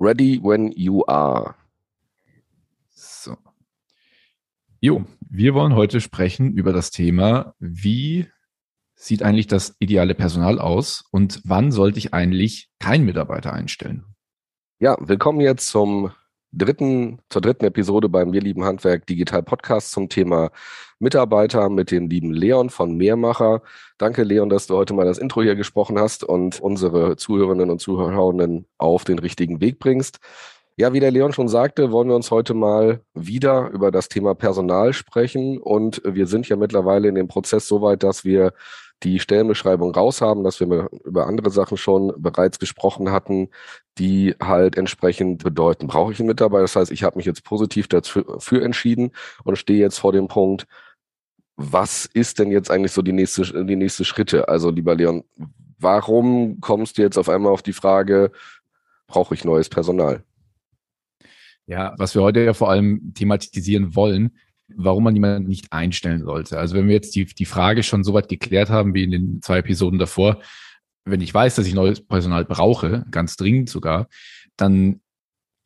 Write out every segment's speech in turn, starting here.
Ready when you are. So. Jo, wir wollen heute sprechen über das Thema, wie sieht eigentlich das ideale Personal aus und wann sollte ich eigentlich keinen Mitarbeiter einstellen? Ja, willkommen jetzt zum dritten, zur dritten Episode beim Wir lieben Handwerk Digital Podcast zum Thema Mitarbeiter mit dem lieben Leon von Mehrmacher. Danke, Leon, dass du heute mal das Intro hier gesprochen hast und unsere Zuhörerinnen und Zuhörerinnen auf den richtigen Weg bringst. Ja, wie der Leon schon sagte, wollen wir uns heute mal wieder über das Thema Personal sprechen. Und wir sind ja mittlerweile in dem Prozess so weit, dass wir die Stellenbeschreibung raus haben, dass wir über andere Sachen schon bereits gesprochen hatten, die halt entsprechend bedeuten, brauche ich einen Mitarbeiter? Das heißt, ich habe mich jetzt positiv dafür entschieden und stehe jetzt vor dem Punkt, was ist denn jetzt eigentlich so die nächste, die nächste Schritte? Also, lieber Leon, warum kommst du jetzt auf einmal auf die Frage, brauche ich neues Personal? Ja, was wir heute ja vor allem thematisieren wollen, warum man jemanden nicht einstellen sollte. Also wenn wir jetzt die, die Frage schon so weit geklärt haben wie in den zwei Episoden davor, wenn ich weiß, dass ich neues Personal brauche, ganz dringend sogar, dann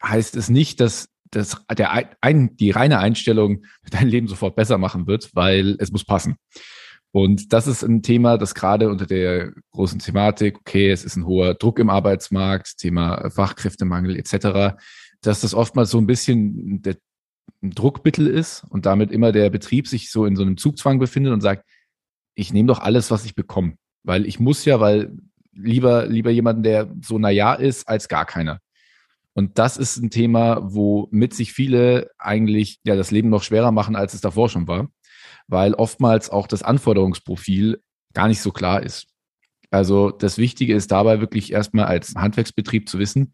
heißt es nicht, dass, dass der ein, die reine Einstellung dein Leben sofort besser machen wird, weil es muss passen. Und das ist ein Thema, das gerade unter der großen Thematik, okay, es ist ein hoher Druck im Arbeitsmarkt, Thema Fachkräftemangel etc., dass das oftmals so ein bisschen der ein Druckmittel ist und damit immer der Betrieb sich so in so einem Zugzwang befindet und sagt, ich nehme doch alles, was ich bekomme. Weil ich muss ja, weil lieber, lieber jemanden, der so naja ist, als gar keiner. Und das ist ein Thema, womit sich viele eigentlich ja das Leben noch schwerer machen, als es davor schon war, weil oftmals auch das Anforderungsprofil gar nicht so klar ist. Also das Wichtige ist dabei wirklich erstmal als Handwerksbetrieb zu wissen,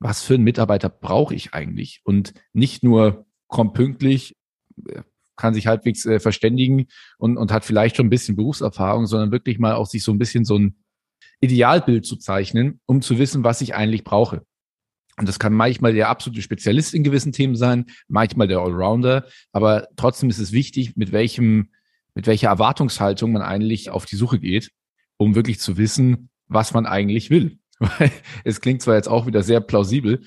was für einen Mitarbeiter brauche ich eigentlich? Und nicht nur kommt pünktlich, kann sich halbwegs äh, verständigen und, und hat vielleicht schon ein bisschen Berufserfahrung, sondern wirklich mal auch sich so ein bisschen so ein Idealbild zu zeichnen, um zu wissen, was ich eigentlich brauche. Und das kann manchmal der absolute Spezialist in gewissen Themen sein, manchmal der Allrounder, aber trotzdem ist es wichtig, mit welchem, mit welcher Erwartungshaltung man eigentlich auf die Suche geht, um wirklich zu wissen, was man eigentlich will. es klingt zwar jetzt auch wieder sehr plausibel,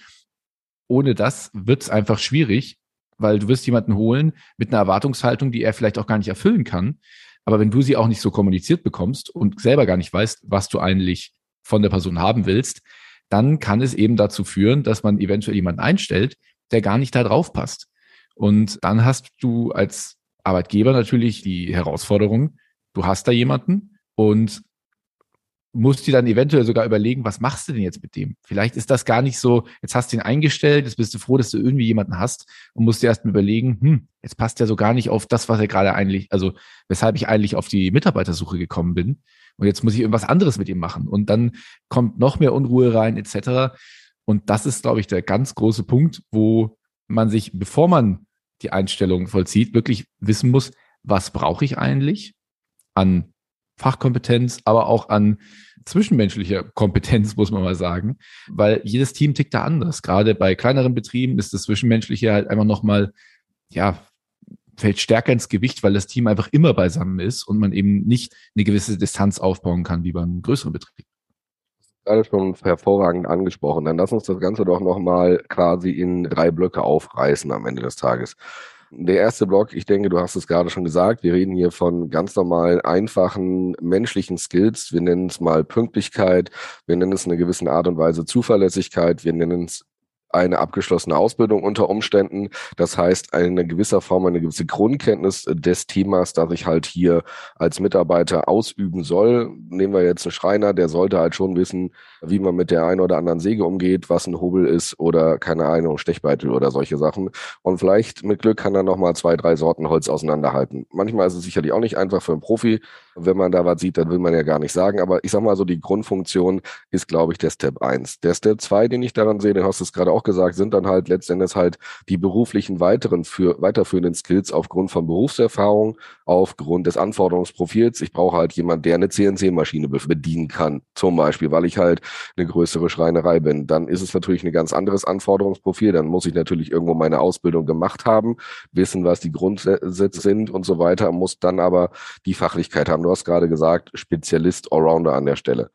ohne das wird es einfach schwierig, weil du wirst jemanden holen mit einer Erwartungshaltung, die er vielleicht auch gar nicht erfüllen kann. Aber wenn du sie auch nicht so kommuniziert bekommst und selber gar nicht weißt, was du eigentlich von der Person haben willst, dann kann es eben dazu führen, dass man eventuell jemanden einstellt, der gar nicht da drauf passt. Und dann hast du als Arbeitgeber natürlich die Herausforderung, du hast da jemanden und musst dir dann eventuell sogar überlegen, was machst du denn jetzt mit dem? Vielleicht ist das gar nicht so, jetzt hast du ihn eingestellt, jetzt bist du froh, dass du irgendwie jemanden hast und musst dir erst mal überlegen, hm, jetzt passt er so gar nicht auf das, was er gerade eigentlich, also weshalb ich eigentlich auf die Mitarbeitersuche gekommen bin. Und jetzt muss ich irgendwas anderes mit ihm machen. Und dann kommt noch mehr Unruhe rein, etc. Und das ist, glaube ich, der ganz große Punkt, wo man sich, bevor man die Einstellung vollzieht, wirklich wissen muss, was brauche ich eigentlich an Fachkompetenz, aber auch an zwischenmenschlicher Kompetenz, muss man mal sagen, weil jedes Team tickt da anders. Gerade bei kleineren Betrieben ist das Zwischenmenschliche halt einfach nochmal, ja, fällt stärker ins Gewicht, weil das Team einfach immer beisammen ist und man eben nicht eine gewisse Distanz aufbauen kann wie beim größeren Betrieb. Gerade schon hervorragend angesprochen. Dann lass uns das Ganze doch nochmal quasi in drei Blöcke aufreißen am Ende des Tages. Der erste Block, ich denke, du hast es gerade schon gesagt, wir reden hier von ganz normalen, einfachen menschlichen Skills. Wir nennen es mal Pünktlichkeit, wir nennen es in einer gewissen Art und Weise Zuverlässigkeit, wir nennen es eine abgeschlossene Ausbildung unter Umständen. Das heißt, eine gewisse Form, eine gewisse Grundkenntnis des Themas, das ich halt hier als Mitarbeiter ausüben soll. Nehmen wir jetzt einen Schreiner, der sollte halt schon wissen, wie man mit der einen oder anderen Säge umgeht, was ein Hobel ist oder keine Ahnung, Stechbeitel oder solche Sachen. Und vielleicht mit Glück kann er nochmal zwei, drei Sorten Holz auseinanderhalten. Manchmal ist es sicherlich auch nicht einfach für einen Profi. Wenn man da was sieht, dann will man ja gar nicht sagen. Aber ich sag mal so, die Grundfunktion ist, glaube ich, der Step eins. Der Step zwei, den ich daran sehe, den hast du es gerade auch gesagt, sind dann halt letztendlich halt die beruflichen weiteren für, weiterführenden Skills aufgrund von Berufserfahrung, aufgrund des Anforderungsprofils. Ich brauche halt jemand, der eine CNC-Maschine bedienen kann, zum Beispiel, weil ich halt eine größere Schreinerei bin. Dann ist es natürlich ein ganz anderes Anforderungsprofil. Dann muss ich natürlich irgendwo meine Ausbildung gemacht haben, wissen, was die Grundsätze sind und so weiter, muss dann aber die Fachlichkeit haben. Du hast gerade gesagt, Spezialist, Allrounder an der Stelle.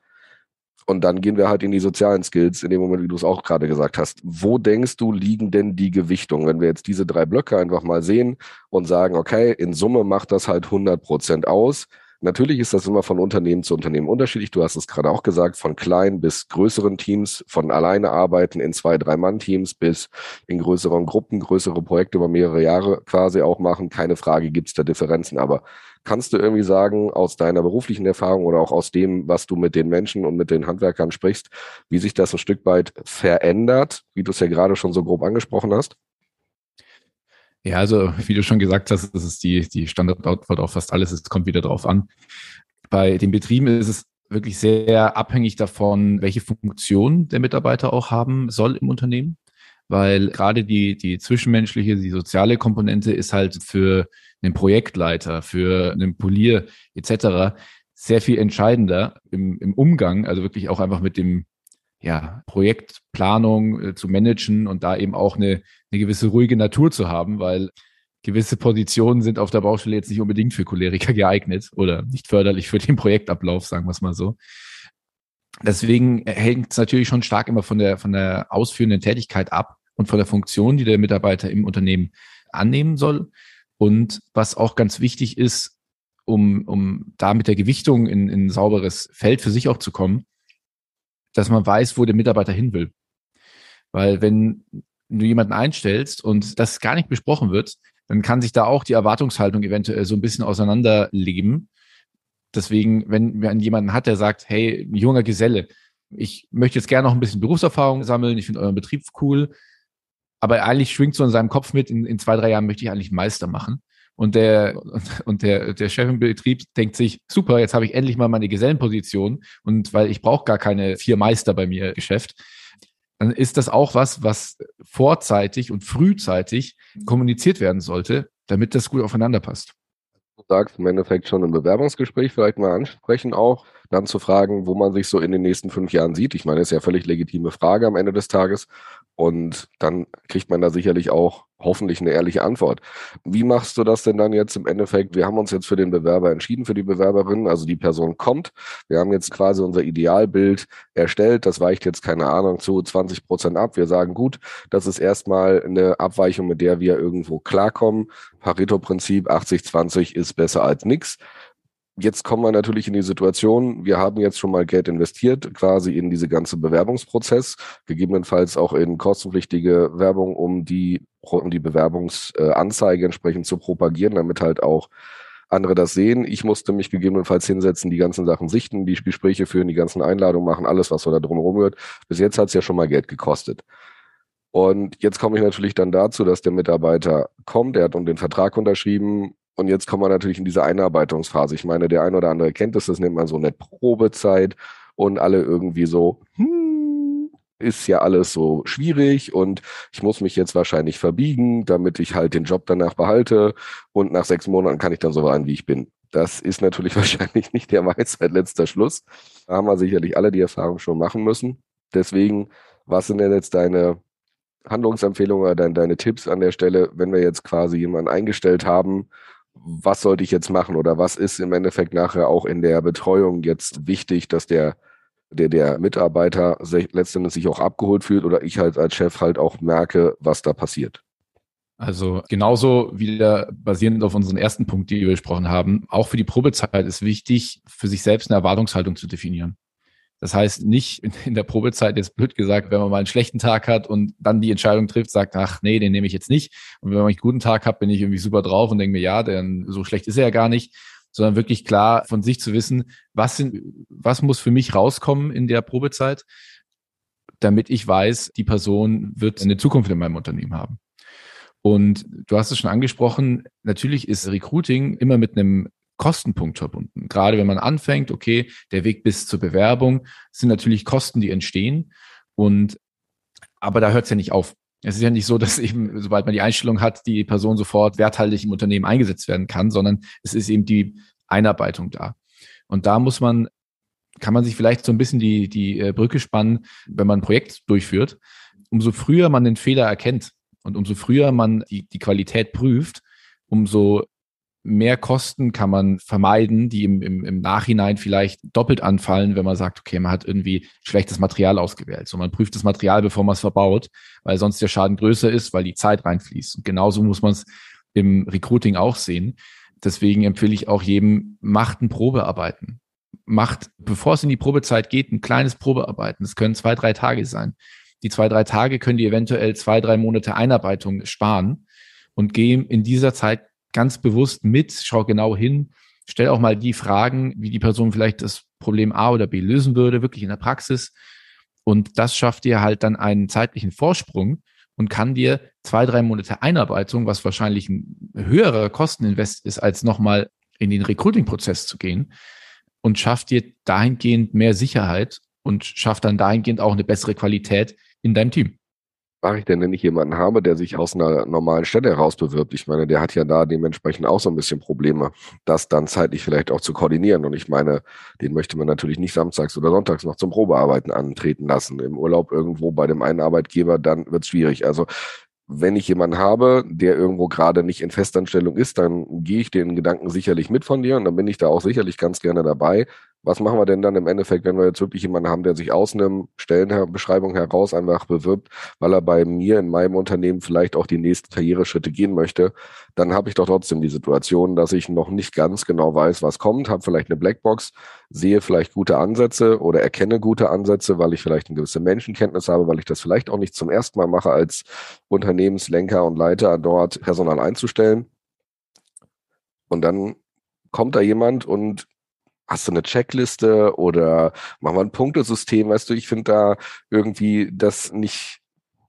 Und dann gehen wir halt in die sozialen Skills, in dem Moment, wie du es auch gerade gesagt hast. Wo denkst du, liegen denn die Gewichtungen? Wenn wir jetzt diese drei Blöcke einfach mal sehen und sagen, okay, in Summe macht das halt 100 Prozent aus, Natürlich ist das immer von Unternehmen zu Unternehmen unterschiedlich. Du hast es gerade auch gesagt, von kleinen bis größeren Teams, von alleine arbeiten in zwei, drei Mann-Teams bis in größeren Gruppen, größere Projekte über mehrere Jahre quasi auch machen. Keine Frage, gibt es da Differenzen. Aber kannst du irgendwie sagen, aus deiner beruflichen Erfahrung oder auch aus dem, was du mit den Menschen und mit den Handwerkern sprichst, wie sich das ein Stück weit verändert, wie du es ja gerade schon so grob angesprochen hast? Ja, also wie du schon gesagt hast, das ist die, die Standardantwort auf fast alles. Es kommt wieder drauf an. Bei den Betrieben ist es wirklich sehr abhängig davon, welche Funktion der Mitarbeiter auch haben soll im Unternehmen. Weil gerade die, die zwischenmenschliche, die soziale Komponente ist halt für einen Projektleiter, für einen Polier etc. sehr viel entscheidender im, im Umgang, also wirklich auch einfach mit dem ja, Projektplanung äh, zu managen und da eben auch eine, eine gewisse ruhige Natur zu haben, weil gewisse Positionen sind auf der Baustelle jetzt nicht unbedingt für Choleriker geeignet oder nicht förderlich für den Projektablauf, sagen wir es mal so. Deswegen hängt es natürlich schon stark immer von der, von der ausführenden Tätigkeit ab und von der Funktion, die der Mitarbeiter im Unternehmen annehmen soll. Und was auch ganz wichtig ist, um, um da mit der Gewichtung in, in ein sauberes Feld für sich auch zu kommen, dass man weiß, wo der Mitarbeiter hin will. Weil wenn du jemanden einstellst und das gar nicht besprochen wird, dann kann sich da auch die Erwartungshaltung eventuell so ein bisschen auseinanderleben. Deswegen, wenn man jemanden hat, der sagt, hey, junger Geselle, ich möchte jetzt gerne noch ein bisschen Berufserfahrung sammeln, ich finde euren Betrieb cool, aber eigentlich schwingt so in seinem Kopf mit, in, in zwei, drei Jahren möchte ich eigentlich Meister machen. Und der, und der, der Chef im Betrieb denkt sich, super, jetzt habe ich endlich mal meine Gesellenposition und weil ich brauche gar keine vier Meister bei mir Geschäft, dann ist das auch was, was vorzeitig und frühzeitig kommuniziert werden sollte, damit das gut aufeinander passt. Du sagst im Endeffekt schon im Bewerbungsgespräch vielleicht mal ansprechen auch, dann zu fragen, wo man sich so in den nächsten fünf Jahren sieht. Ich meine, das ist ja völlig legitime Frage am Ende des Tages. Und dann kriegt man da sicherlich auch hoffentlich eine ehrliche Antwort. Wie machst du das denn dann jetzt im Endeffekt? Wir haben uns jetzt für den Bewerber entschieden, für die Bewerberin. Also die Person kommt. Wir haben jetzt quasi unser Idealbild erstellt. Das weicht jetzt, keine Ahnung, zu 20 Prozent ab. Wir sagen, gut, das ist erstmal eine Abweichung, mit der wir irgendwo klarkommen. Pareto-Prinzip 80-20 ist besser als nichts jetzt kommen wir natürlich in die Situation, wir haben jetzt schon mal Geld investiert, quasi in diese ganze Bewerbungsprozess, gegebenenfalls auch in kostenpflichtige Werbung, um die, um die Bewerbungsanzeige entsprechend zu propagieren, damit halt auch andere das sehen. Ich musste mich gegebenenfalls hinsetzen, die ganzen Sachen sichten, die Gespräche führen, die ganzen Einladungen machen, alles, was so da drum rumhört. Bis jetzt hat es ja schon mal Geld gekostet. Und jetzt komme ich natürlich dann dazu, dass der Mitarbeiter kommt, er hat um den Vertrag unterschrieben, und jetzt kommen wir natürlich in diese Einarbeitungsphase. Ich meine, der ein oder andere kennt das, das nennt man so eine Probezeit und alle irgendwie so, hm, ist ja alles so schwierig und ich muss mich jetzt wahrscheinlich verbiegen, damit ich halt den Job danach behalte und nach sechs Monaten kann ich dann so sein, wie ich bin. Das ist natürlich wahrscheinlich nicht der Weisheit letzter Schluss. Da haben wir sicherlich alle die Erfahrung schon machen müssen. Deswegen, was sind denn jetzt deine Handlungsempfehlungen oder deine, deine Tipps an der Stelle, wenn wir jetzt quasi jemanden eingestellt haben was sollte ich jetzt machen oder was ist im Endeffekt nachher auch in der Betreuung jetzt wichtig, dass der der, der Mitarbeiter letztendlich sich auch abgeholt fühlt oder ich halt als Chef halt auch merke, was da passiert. Also genauso wieder basierend auf unseren ersten Punkt, die wir besprochen haben, auch für die Probezeit ist wichtig, für sich selbst eine Erwartungshaltung zu definieren. Das heißt, nicht in der Probezeit, jetzt blöd gesagt, wenn man mal einen schlechten Tag hat und dann die Entscheidung trifft, sagt, ach nee, den nehme ich jetzt nicht. Und wenn man einen guten Tag hat, bin ich irgendwie super drauf und denke mir, ja, denn so schlecht ist er ja gar nicht. Sondern wirklich klar von sich zu wissen, was sind, was muss für mich rauskommen in der Probezeit, damit ich weiß, die Person wird eine Zukunft in meinem Unternehmen haben. Und du hast es schon angesprochen, natürlich ist Recruiting immer mit einem Kostenpunkt verbunden. Gerade wenn man anfängt, okay, der Weg bis zur Bewerbung sind natürlich Kosten, die entstehen. Und aber da hört es ja nicht auf. Es ist ja nicht so, dass eben, sobald man die Einstellung hat, die Person sofort werthaltig im Unternehmen eingesetzt werden kann, sondern es ist eben die Einarbeitung da. Und da muss man, kann man sich vielleicht so ein bisschen die, die äh, Brücke spannen, wenn man ein Projekt durchführt. Umso früher man den Fehler erkennt und umso früher man die, die Qualität prüft, umso mehr Kosten kann man vermeiden, die im, im, im Nachhinein vielleicht doppelt anfallen, wenn man sagt, okay, man hat irgendwie schlechtes Material ausgewählt. So man prüft das Material, bevor man es verbaut, weil sonst der Schaden größer ist, weil die Zeit reinfließt. Und genauso muss man es im Recruiting auch sehen. Deswegen empfehle ich auch jedem, macht ein Probearbeiten. Macht, bevor es in die Probezeit geht, ein kleines Probearbeiten. Das können zwei, drei Tage sein. Die zwei, drei Tage können die eventuell zwei, drei Monate Einarbeitung sparen und gehen in dieser Zeit ganz bewusst mit, schau genau hin, stell auch mal die Fragen, wie die Person vielleicht das Problem A oder B lösen würde, wirklich in der Praxis. Und das schafft dir halt dann einen zeitlichen Vorsprung und kann dir zwei, drei Monate Einarbeitung, was wahrscheinlich ein höherer Kosteninvest ist, als nochmal in den Recruiting-Prozess zu gehen und schafft dir dahingehend mehr Sicherheit und schafft dann dahingehend auch eine bessere Qualität in deinem Team mache ich denn, wenn ich jemanden habe, der sich aus einer normalen Stelle heraus bewirbt? Ich meine, der hat ja da dementsprechend auch so ein bisschen Probleme, das dann zeitlich vielleicht auch zu koordinieren. Und ich meine, den möchte man natürlich nicht samstags oder sonntags noch zum Probearbeiten antreten lassen. Im Urlaub irgendwo bei dem einen Arbeitgeber, dann wird es schwierig. Also wenn ich jemanden habe, der irgendwo gerade nicht in Festanstellung ist, dann gehe ich den Gedanken sicherlich mit von dir und dann bin ich da auch sicherlich ganz gerne dabei was machen wir denn dann im Endeffekt, wenn wir jetzt wirklich jemanden haben, der sich aus einem Stellenbeschreibung heraus einfach bewirbt, weil er bei mir in meinem Unternehmen vielleicht auch die nächsten Karriereschritte gehen möchte, dann habe ich doch trotzdem die Situation, dass ich noch nicht ganz genau weiß, was kommt, habe vielleicht eine Blackbox, sehe vielleicht gute Ansätze oder erkenne gute Ansätze, weil ich vielleicht eine gewisse Menschenkenntnis habe, weil ich das vielleicht auch nicht zum ersten Mal mache, als Unternehmenslenker und Leiter dort Personal einzustellen. Und dann kommt da jemand und hast du eine Checkliste oder machen wir ein Punktesystem? Weißt du, ich finde da irgendwie das nicht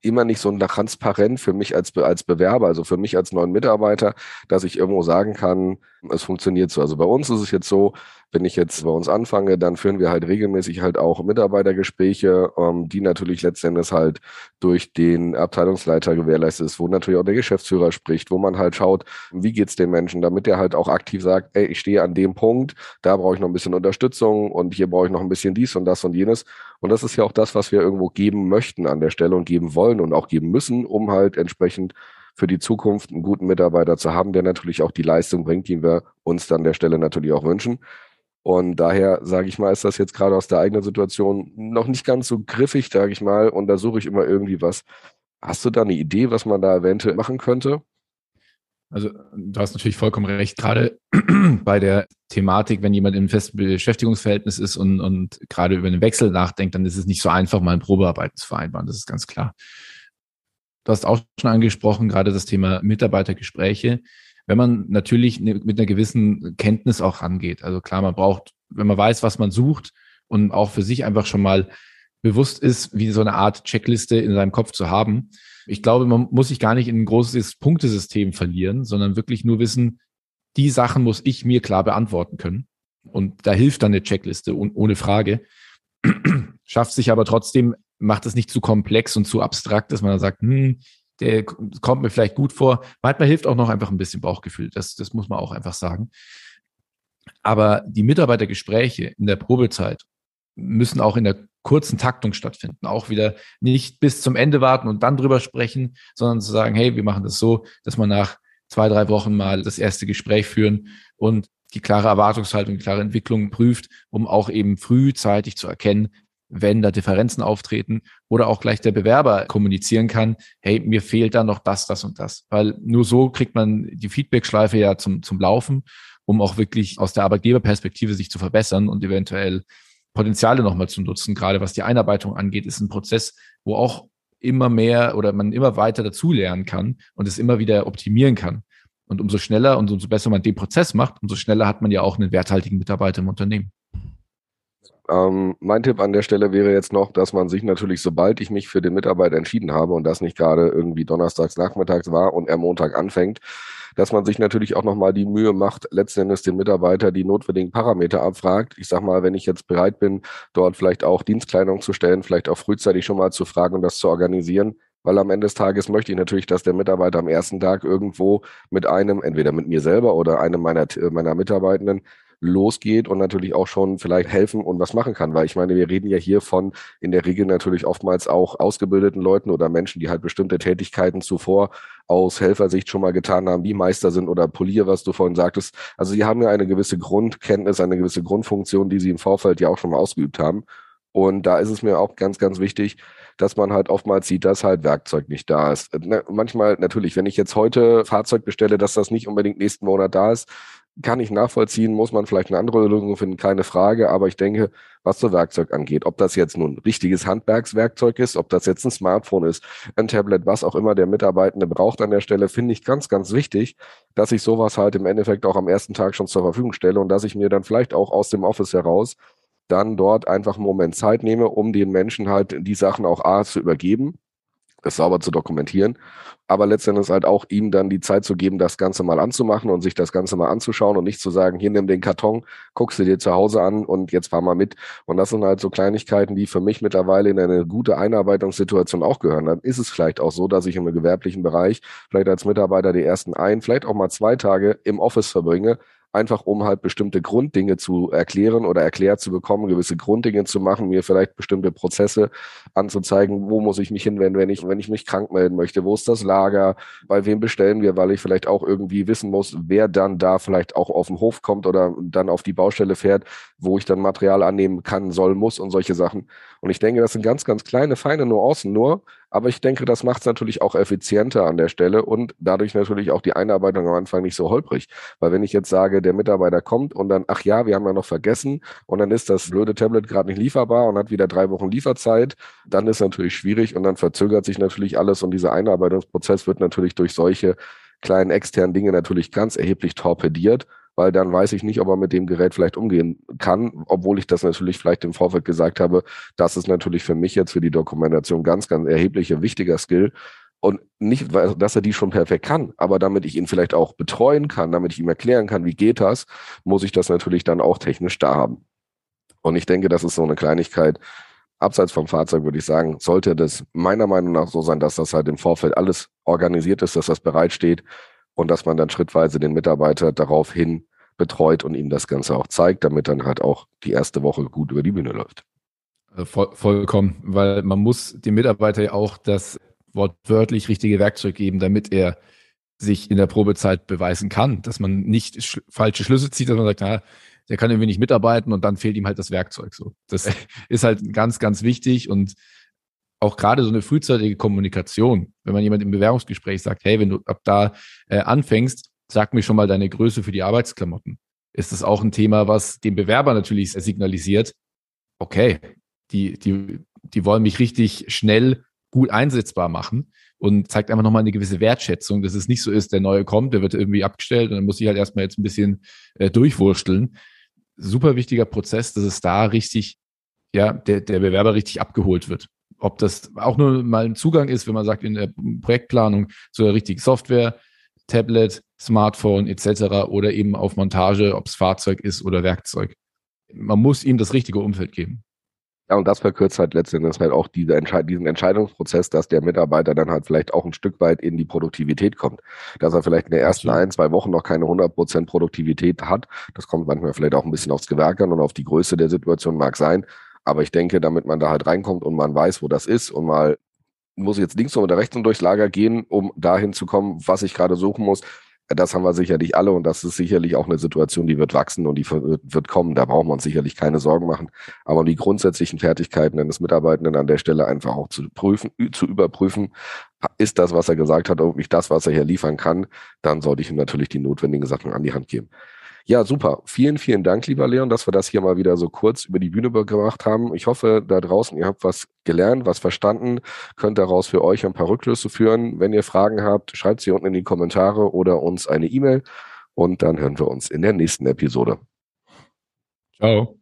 immer nicht so transparent für mich als, als Bewerber, also für mich als neuen Mitarbeiter, dass ich irgendwo sagen kann, es funktioniert so. Also bei uns ist es jetzt so, wenn ich jetzt bei uns anfange, dann führen wir halt regelmäßig halt auch Mitarbeitergespräche, ähm, die natürlich letztendlich halt durch den Abteilungsleiter gewährleistet ist, wo natürlich auch der Geschäftsführer spricht, wo man halt schaut, wie geht's den Menschen, damit der halt auch aktiv sagt, ey, ich stehe an dem Punkt, da brauche ich noch ein bisschen Unterstützung und hier brauche ich noch ein bisschen dies und das und jenes. Und das ist ja auch das, was wir irgendwo geben möchten an der Stelle und geben wollen und auch geben müssen, um halt entsprechend für die Zukunft einen guten Mitarbeiter zu haben, der natürlich auch die Leistung bringt, die wir uns dann der Stelle natürlich auch wünschen. Und daher, sage ich mal, ist das jetzt gerade aus der eigenen Situation noch nicht ganz so griffig, sage ich mal. Und da suche ich immer irgendwie was. Hast du da eine Idee, was man da eventuell machen könnte? Also du hast natürlich vollkommen recht. Gerade bei der Thematik, wenn jemand im festen Beschäftigungsverhältnis ist und, und gerade über einen Wechsel nachdenkt, dann ist es nicht so einfach, mal ein Probearbeiten zu vereinbaren. Das ist ganz klar. Du hast auch schon angesprochen, gerade das Thema Mitarbeitergespräche wenn man natürlich ne, mit einer gewissen Kenntnis auch rangeht. Also klar, man braucht, wenn man weiß, was man sucht und auch für sich einfach schon mal bewusst ist, wie so eine Art Checkliste in seinem Kopf zu haben. Ich glaube, man muss sich gar nicht in ein großes Punktesystem verlieren, sondern wirklich nur wissen, die Sachen muss ich mir klar beantworten können. Und da hilft dann eine Checkliste ohne Frage. Schafft sich aber trotzdem, macht es nicht zu komplex und zu abstrakt, dass man dann sagt, hm, der kommt mir vielleicht gut vor. Manchmal hilft auch noch einfach ein bisschen Bauchgefühl. Das, das muss man auch einfach sagen. Aber die Mitarbeitergespräche in der Probezeit müssen auch in der kurzen Taktung stattfinden. Auch wieder nicht bis zum Ende warten und dann drüber sprechen, sondern zu sagen, hey, wir machen das so, dass man nach zwei, drei Wochen mal das erste Gespräch führen und die klare Erwartungshaltung, die klare Entwicklung prüft, um auch eben frühzeitig zu erkennen, wenn da Differenzen auftreten oder auch gleich der Bewerber kommunizieren kann, hey, mir fehlt da noch das, das und das. Weil nur so kriegt man die Feedback-Schleife ja zum, zum Laufen, um auch wirklich aus der Arbeitgeberperspektive sich zu verbessern und eventuell Potenziale nochmal zu nutzen. Gerade was die Einarbeitung angeht, ist ein Prozess, wo auch immer mehr oder man immer weiter dazulernen kann und es immer wieder optimieren kann. Und umso schneller und umso besser man den Prozess macht, umso schneller hat man ja auch einen werthaltigen Mitarbeiter im Unternehmen. Ähm, mein Tipp an der Stelle wäre jetzt noch, dass man sich natürlich, sobald ich mich für den Mitarbeiter entschieden habe und das nicht gerade irgendwie donnerstags nachmittags war und er Montag anfängt, dass man sich natürlich auch nochmal die Mühe macht, letzten Endes den Mitarbeiter die notwendigen Parameter abfragt. Ich sag mal, wenn ich jetzt bereit bin, dort vielleicht auch Dienstkleidung zu stellen, vielleicht auch frühzeitig schon mal zu fragen und das zu organisieren, weil am Ende des Tages möchte ich natürlich, dass der Mitarbeiter am ersten Tag irgendwo mit einem, entweder mit mir selber oder einem meiner, meiner Mitarbeitenden, losgeht und natürlich auch schon vielleicht helfen und was machen kann. Weil ich meine, wir reden ja hier von in der Regel natürlich oftmals auch ausgebildeten Leuten oder Menschen, die halt bestimmte Tätigkeiten zuvor aus Helfersicht schon mal getan haben, wie Meister sind oder Polier, was du vorhin sagtest. Also sie haben ja eine gewisse Grundkenntnis, eine gewisse Grundfunktion, die sie im Vorfeld ja auch schon mal ausgeübt haben. Und da ist es mir auch ganz, ganz wichtig, dass man halt oftmals sieht, dass halt Werkzeug nicht da ist. Ne, manchmal natürlich, wenn ich jetzt heute Fahrzeug bestelle, dass das nicht unbedingt nächsten Monat da ist, kann ich nachvollziehen, muss man vielleicht eine andere Lösung finden, keine Frage. Aber ich denke, was so Werkzeug angeht, ob das jetzt nun richtiges Handwerkswerkzeug ist, ob das jetzt ein Smartphone ist, ein Tablet, was auch immer der Mitarbeitende braucht an der Stelle, finde ich ganz, ganz wichtig, dass ich sowas halt im Endeffekt auch am ersten Tag schon zur Verfügung stelle und dass ich mir dann vielleicht auch aus dem Office heraus dann dort einfach einen Moment Zeit nehme, um den Menschen halt die Sachen auch A zu übergeben, es sauber zu dokumentieren, aber letztendlich halt auch ihm dann die Zeit zu geben, das Ganze mal anzumachen und sich das Ganze mal anzuschauen und nicht zu sagen, hier nimm den Karton, guckst du dir zu Hause an und jetzt fahr mal mit. Und das sind halt so Kleinigkeiten, die für mich mittlerweile in eine gute Einarbeitungssituation auch gehören. Dann ist es vielleicht auch so, dass ich im gewerblichen Bereich vielleicht als Mitarbeiter die ersten ein, vielleicht auch mal zwei Tage im Office verbringe, einfach um halt bestimmte Grunddinge zu erklären oder erklärt zu bekommen, gewisse Grunddinge zu machen, mir vielleicht bestimmte Prozesse anzuzeigen, wo muss ich mich hinwenden, wenn ich, wenn ich mich krank melden möchte, wo ist das Lager, bei wem bestellen wir, weil ich vielleicht auch irgendwie wissen muss, wer dann da vielleicht auch auf den Hof kommt oder dann auf die Baustelle fährt, wo ich dann Material annehmen kann, soll, muss und solche Sachen. Und ich denke, das sind ganz, ganz kleine, feine Nuancen nur, aber ich denke, das macht es natürlich auch effizienter an der Stelle und dadurch natürlich auch die Einarbeitung am Anfang nicht so holprig. Weil wenn ich jetzt sage, der Mitarbeiter kommt und dann, ach ja, wir haben ja noch vergessen und dann ist das blöde Tablet gerade nicht lieferbar und hat wieder drei Wochen Lieferzeit, dann ist natürlich schwierig und dann verzögert sich natürlich alles und dieser Einarbeitungsprozess wird natürlich durch solche kleinen externen Dinge natürlich ganz erheblich torpediert weil dann weiß ich nicht, ob er mit dem Gerät vielleicht umgehen kann, obwohl ich das natürlich vielleicht im Vorfeld gesagt habe. Das ist natürlich für mich jetzt für die Dokumentation ganz, ganz erheblicher, wichtiger Skill. Und nicht, dass er die schon perfekt kann, aber damit ich ihn vielleicht auch betreuen kann, damit ich ihm erklären kann, wie geht das, muss ich das natürlich dann auch technisch da haben. Und ich denke, das ist so eine Kleinigkeit. Abseits vom Fahrzeug würde ich sagen, sollte das meiner Meinung nach so sein, dass das halt im Vorfeld alles organisiert ist, dass das bereitsteht und dass man dann schrittweise den Mitarbeiter daraufhin betreut und ihm das Ganze auch zeigt, damit dann halt auch die erste Woche gut über die Bühne läuft. Also voll, vollkommen, weil man muss dem Mitarbeiter ja auch das wortwörtlich richtige Werkzeug geben, damit er sich in der Probezeit beweisen kann, dass man nicht sch falsche Schlüsse zieht, dass man sagt, na, der kann irgendwie nicht mitarbeiten und dann fehlt ihm halt das Werkzeug. So, das ist halt ganz, ganz wichtig und auch gerade so eine frühzeitige Kommunikation, wenn man jemand im Bewerbungsgespräch sagt, hey, wenn du ab da äh, anfängst, sag mir schon mal deine Größe für die Arbeitsklamotten. Ist das auch ein Thema, was dem Bewerber natürlich signalisiert, okay, die, die, die wollen mich richtig schnell gut einsetzbar machen und zeigt einfach nochmal eine gewisse Wertschätzung, dass es nicht so ist, der Neue kommt, der wird irgendwie abgestellt und dann muss ich halt erstmal jetzt ein bisschen äh, durchwursteln. Super wichtiger Prozess, dass es da richtig, ja, der, der Bewerber richtig abgeholt wird. Ob das auch nur mal ein Zugang ist, wenn man sagt, in der Projektplanung zu der richtigen Software, Tablet, Smartphone etc. oder eben auf Montage, ob es Fahrzeug ist oder Werkzeug. Man muss ihm das richtige Umfeld geben. Ja, und das verkürzt halt letztendlich halt auch diese Entscheid diesen Entscheidungsprozess, dass der Mitarbeiter dann halt vielleicht auch ein Stück weit in die Produktivität kommt. Dass er vielleicht in den ersten ein, zwei Wochen noch keine 100% Produktivität hat. Das kommt manchmal vielleicht auch ein bisschen aufs Gewerk an und auf die Größe der Situation mag sein. Aber ich denke, damit man da halt reinkommt und man weiß, wo das ist und mal muss ich jetzt links oder rechts und durchs Lager gehen, um dahin zu kommen, was ich gerade suchen muss. Das haben wir sicherlich alle und das ist sicherlich auch eine Situation, die wird wachsen und die wird kommen. Da brauchen wir uns sicherlich keine Sorgen machen. Aber um die grundsätzlichen Fertigkeiten eines Mitarbeitenden an der Stelle einfach auch zu prüfen, zu überprüfen, ist das, was er gesagt hat, wirklich das, was er hier liefern kann, dann sollte ich ihm natürlich die notwendigen Sachen an die Hand geben. Ja, super. Vielen, vielen Dank, lieber Leon, dass wir das hier mal wieder so kurz über die Bühne gebracht haben. Ich hoffe, da draußen, ihr habt was gelernt, was verstanden, könnt daraus für euch ein paar Rückschlüsse führen. Wenn ihr Fragen habt, schreibt sie unten in die Kommentare oder uns eine E-Mail und dann hören wir uns in der nächsten Episode. Ciao.